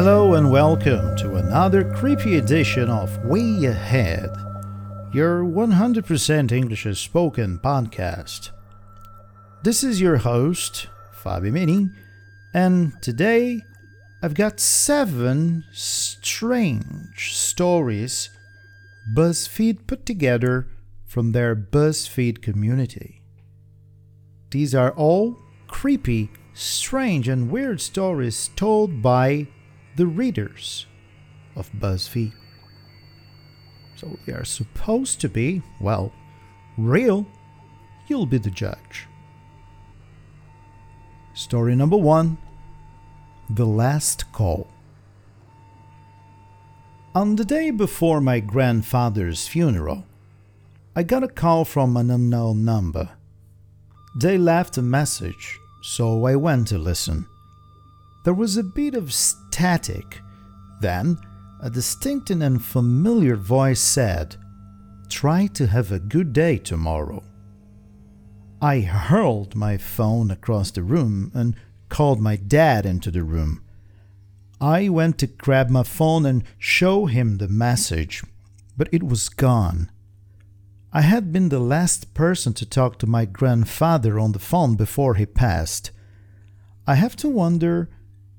Hello and welcome to another creepy edition of Way Ahead, your 100% English spoken podcast. This is your host, Fabio Menin, and today I've got seven strange stories BuzzFeed put together from their BuzzFeed community. These are all creepy, strange, and weird stories told by the readers of BuzzFeed. So they are supposed to be, well, real. You'll be the judge. Story number one The Last Call. On the day before my grandfather's funeral, I got a call from an unknown number. They left a message, so I went to listen. There was a bit of static. Then, a distinct and unfamiliar voice said, Try to have a good day tomorrow. I hurled my phone across the room and called my dad into the room. I went to grab my phone and show him the message, but it was gone. I had been the last person to talk to my grandfather on the phone before he passed. I have to wonder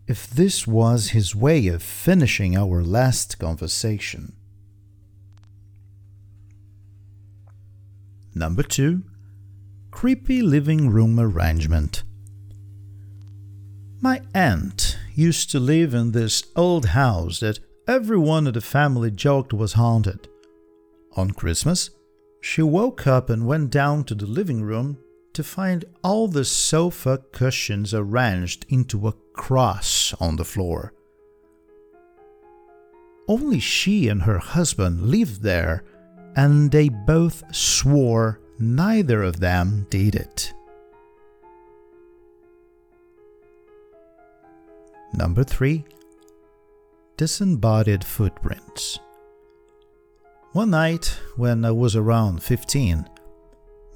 if this was his way of finishing our last conversation. Number 2 Creepy Living Room Arrangement. My aunt used to live in this old house that everyone in the family joked was haunted. On Christmas, she woke up and went down to the living room to find all the sofa cushions arranged into a cross on the floor. Only she and her husband lived there, and they both swore neither of them did it. Number 3 Disembodied Footprints. One night, when I was around 15,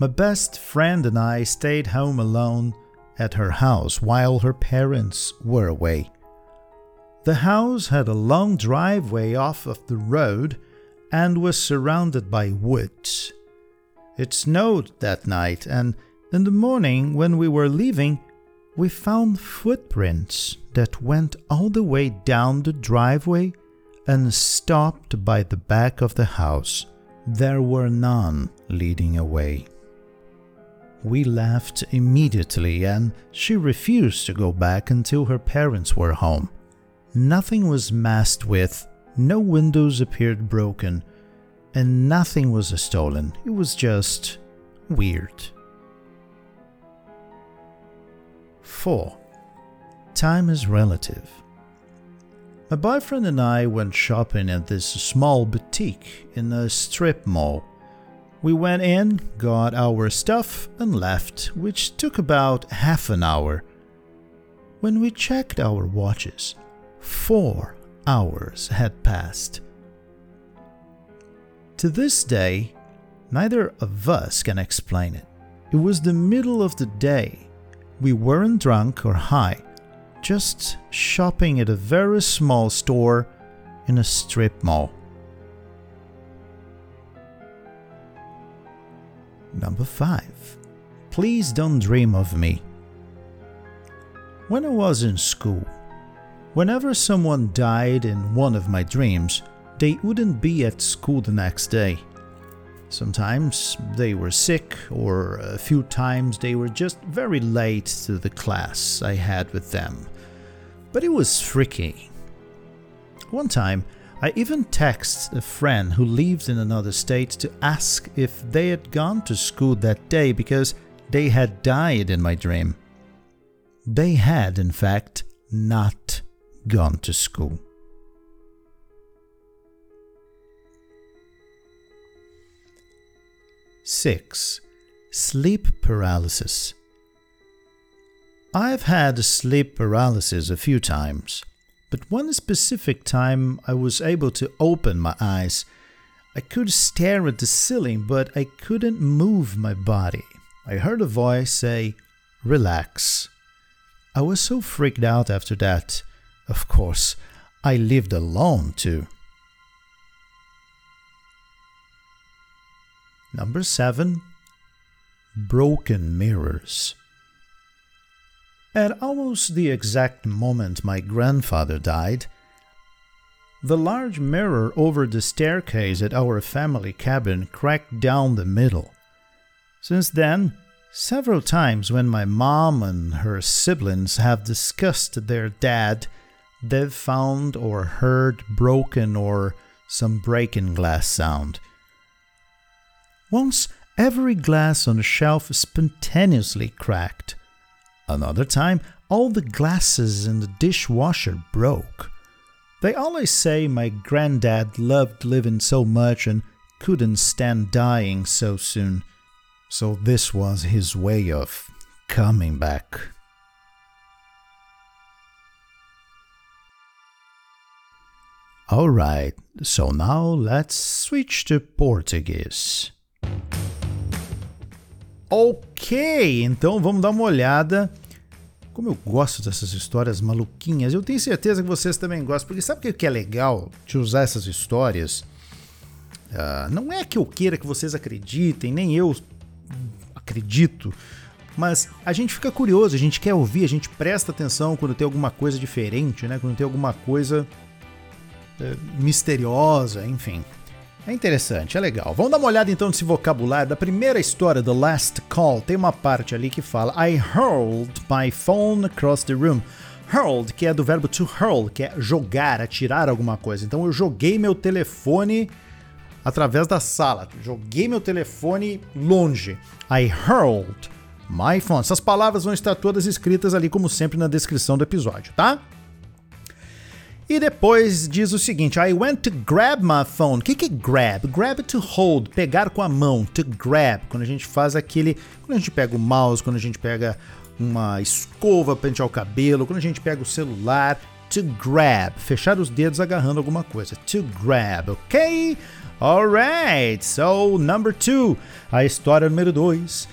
my best friend and I stayed home alone at her house while her parents were away. The house had a long driveway off of the road and was surrounded by woods. It snowed that night, and in the morning, when we were leaving, we found footprints that went all the way down the driveway and stopped by the back of the house. There were none leading away. We left immediately, and she refused to go back until her parents were home. Nothing was messed with, no windows appeared broken, and nothing was stolen. It was just weird. 4. Time is relative. My boyfriend and I went shopping at this small boutique in a strip mall we went in, got our stuff, and left, which took about half an hour. When we checked our watches, four hours had passed. To this day, neither of us can explain it. It was the middle of the day. We weren't drunk or high, just shopping at a very small store in a strip mall. Number 5. Please don't dream of me. When I was in school, whenever someone died in one of my dreams, they wouldn't be at school the next day. Sometimes they were sick, or a few times they were just very late to the class I had with them. But it was freaky. One time, I even texted a friend who lives in another state to ask if they had gone to school that day because they had died in my dream. They had, in fact, not gone to school. Six, sleep paralysis. I've had sleep paralysis a few times. But one specific time I was able to open my eyes. I could stare at the ceiling, but I couldn't move my body. I heard a voice say, Relax. I was so freaked out after that. Of course, I lived alone too. Number seven, broken mirrors. At almost the exact moment my grandfather died, the large mirror over the staircase at our family cabin cracked down the middle. Since then, several times when my mom and her siblings have discussed their dad, they've found or heard broken or some breaking glass sound. Once, every glass on the shelf spontaneously cracked. Another time, all the glasses in the dishwasher broke. They always say my granddad loved living so much and couldn't stand dying so soon. So this was his way of coming back. Alright, so now let's switch to Portuguese. Ok, então vamos dar uma olhada. Como eu gosto dessas histórias maluquinhas, eu tenho certeza que vocês também gostam, porque sabe o que é legal de usar essas histórias? Uh, não é que eu queira que vocês acreditem, nem eu acredito, mas a gente fica curioso, a gente quer ouvir, a gente presta atenção quando tem alguma coisa diferente, né? Quando tem alguma coisa uh, misteriosa, enfim. É interessante, é legal. Vamos dar uma olhada então nesse vocabulário da primeira história, The Last Call. Tem uma parte ali que fala I hurled my phone across the room. Hurled, que é do verbo to hurl, que é jogar, atirar alguma coisa. Então eu joguei meu telefone através da sala. Joguei meu telefone longe. I hurled my phone. Essas palavras vão estar todas escritas ali, como sempre, na descrição do episódio, tá? E depois diz o seguinte: I went to grab my phone. O que, que é grab? Grab to hold, pegar com a mão. To grab, quando a gente faz aquele. Quando a gente pega o mouse, quando a gente pega uma escova para pentear o cabelo, quando a gente pega o celular. To grab, fechar os dedos agarrando alguma coisa. To grab, ok? Alright, so number two, a história número dois.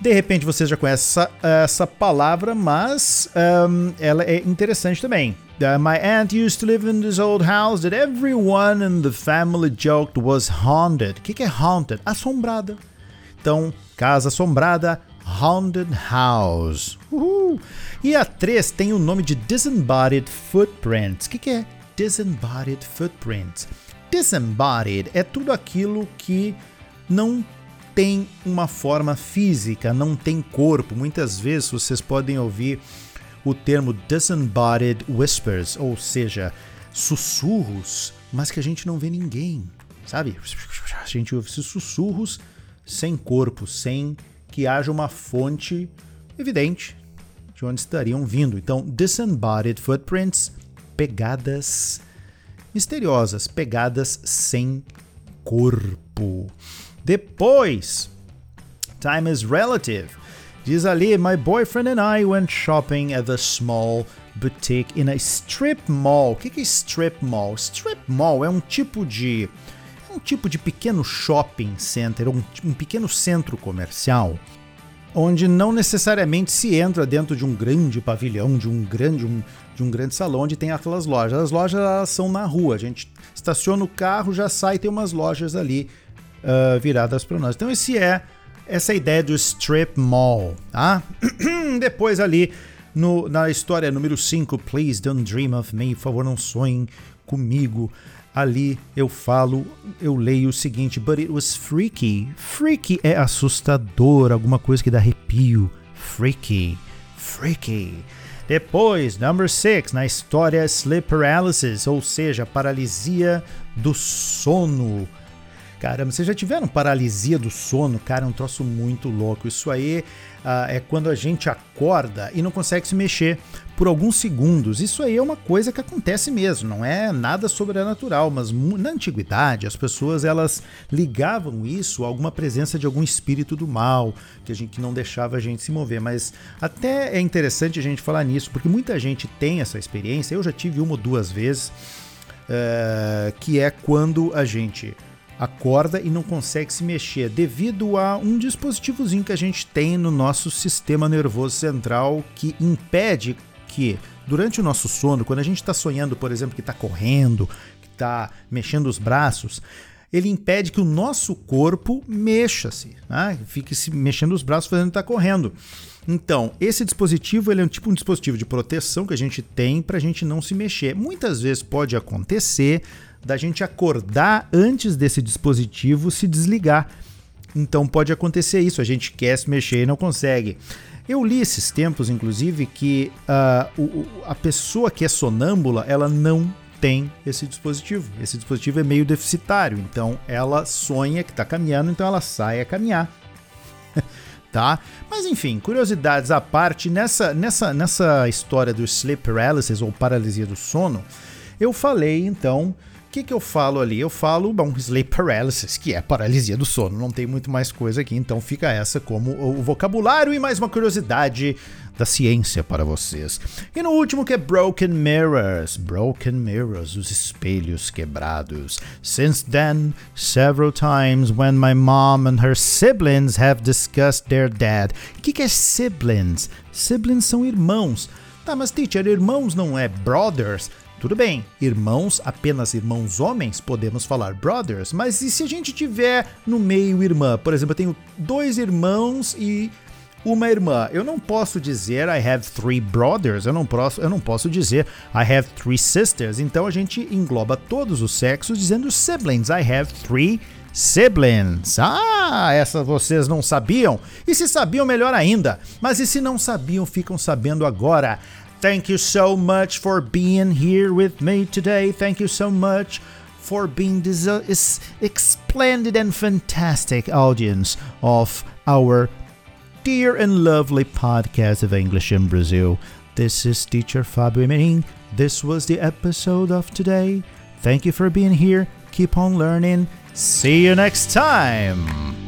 De repente vocês já conhecem essa, essa palavra, mas um, ela é interessante também. Uh, my aunt used to live in this old house that everyone in the family joked was haunted. O que, que é haunted? Assombrada. Então, casa assombrada, haunted house. Uhul. E a 3 tem o nome de disembodied footprints. O que, que é disembodied footprints? Disembodied é tudo aquilo que não tem uma forma física, não tem corpo. Muitas vezes vocês podem ouvir o termo disembodied whispers, ou seja, sussurros, mas que a gente não vê ninguém, sabe? A gente ouve esses sussurros sem corpo, sem que haja uma fonte evidente de onde estariam vindo. Então, disembodied footprints, pegadas misteriosas, pegadas sem corpo. Depois, time is relative. Diz ali, my boyfriend and I went shopping at the small boutique in a strip mall. O que é strip mall? Strip mall é um tipo de um tipo de pequeno shopping center, um, um pequeno centro comercial, onde não necessariamente se entra dentro de um grande pavilhão, de um grande um, de um grande salão onde tem aquelas lojas. As lojas elas são na rua. A gente estaciona o carro, já sai, tem umas lojas ali uh, viradas para nós. Então esse é essa ideia do strip mall, tá? Depois ali no, na história número 5, Please Don't Dream of Me, por favor não sonhem comigo. Ali eu falo, eu leio o seguinte, but it was freaky. Freaky é assustador, alguma coisa que dá arrepio. Freaky, freaky. Depois, number 6, na história sleep paralysis, ou seja, paralisia do sono. Caramba, vocês já tiveram paralisia do sono? Cara, é um troço muito louco. Isso aí uh, é quando a gente acorda e não consegue se mexer por alguns segundos. Isso aí é uma coisa que acontece mesmo, não é nada sobrenatural, mas na antiguidade as pessoas elas ligavam isso a alguma presença de algum espírito do mal, que a gente que não deixava a gente se mover, mas até é interessante a gente falar nisso, porque muita gente tem essa experiência, eu já tive uma ou duas vezes, uh, que é quando a gente acorda e não consegue se mexer devido a um dispositivozinho que a gente tem no nosso sistema nervoso central que impede que durante o nosso sono, quando a gente está sonhando, por exemplo, que está correndo, que está mexendo os braços, ele impede que o nosso corpo mexa-se, né? fique se mexendo os braços fazendo que está correndo. Então, esse dispositivo ele é um tipo um dispositivo de proteção que a gente tem para a gente não se mexer. Muitas vezes pode acontecer da gente acordar antes desse dispositivo se desligar. Então pode acontecer isso, a gente quer se mexer e não consegue. Eu li esses tempos, inclusive, que uh, o, a pessoa que é sonâmbula, ela não tem esse dispositivo. Esse dispositivo é meio deficitário, então ela sonha que está caminhando, então ela sai a caminhar. tá? Mas enfim, curiosidades à parte, nessa, nessa, nessa história do sleep paralysis ou paralisia do sono, eu falei então que, que eu falo ali? Eu falo, bom, sleep paralysis, que é paralisia do sono. Não tem muito mais coisa aqui, então fica essa como o vocabulário e mais uma curiosidade da ciência para vocês. E no último que é Broken Mirrors. Broken Mirrors, os espelhos quebrados. Since then, several times when my mom and her siblings have discussed their dad. O que, que é siblings? Siblings são irmãos. Tá, mas teacher, irmãos não é brothers? Tudo bem, irmãos, apenas irmãos homens, podemos falar brothers, mas e se a gente tiver no meio irmã? Por exemplo, eu tenho dois irmãos e uma irmã. Eu não posso dizer I have three brothers, eu não posso, eu não posso dizer I have three sisters. Então a gente engloba todos os sexos dizendo siblings. I have three siblings. Ah, essa vocês não sabiam? E se sabiam, melhor ainda. Mas e se não sabiam, ficam sabendo agora. Thank you so much for being here with me today. Thank you so much for being this splendid and fantastic audience of our dear and lovely podcast of English in Brazil. This is teacher Fabio Menin. This was the episode of today. Thank you for being here. Keep on learning. See you next time.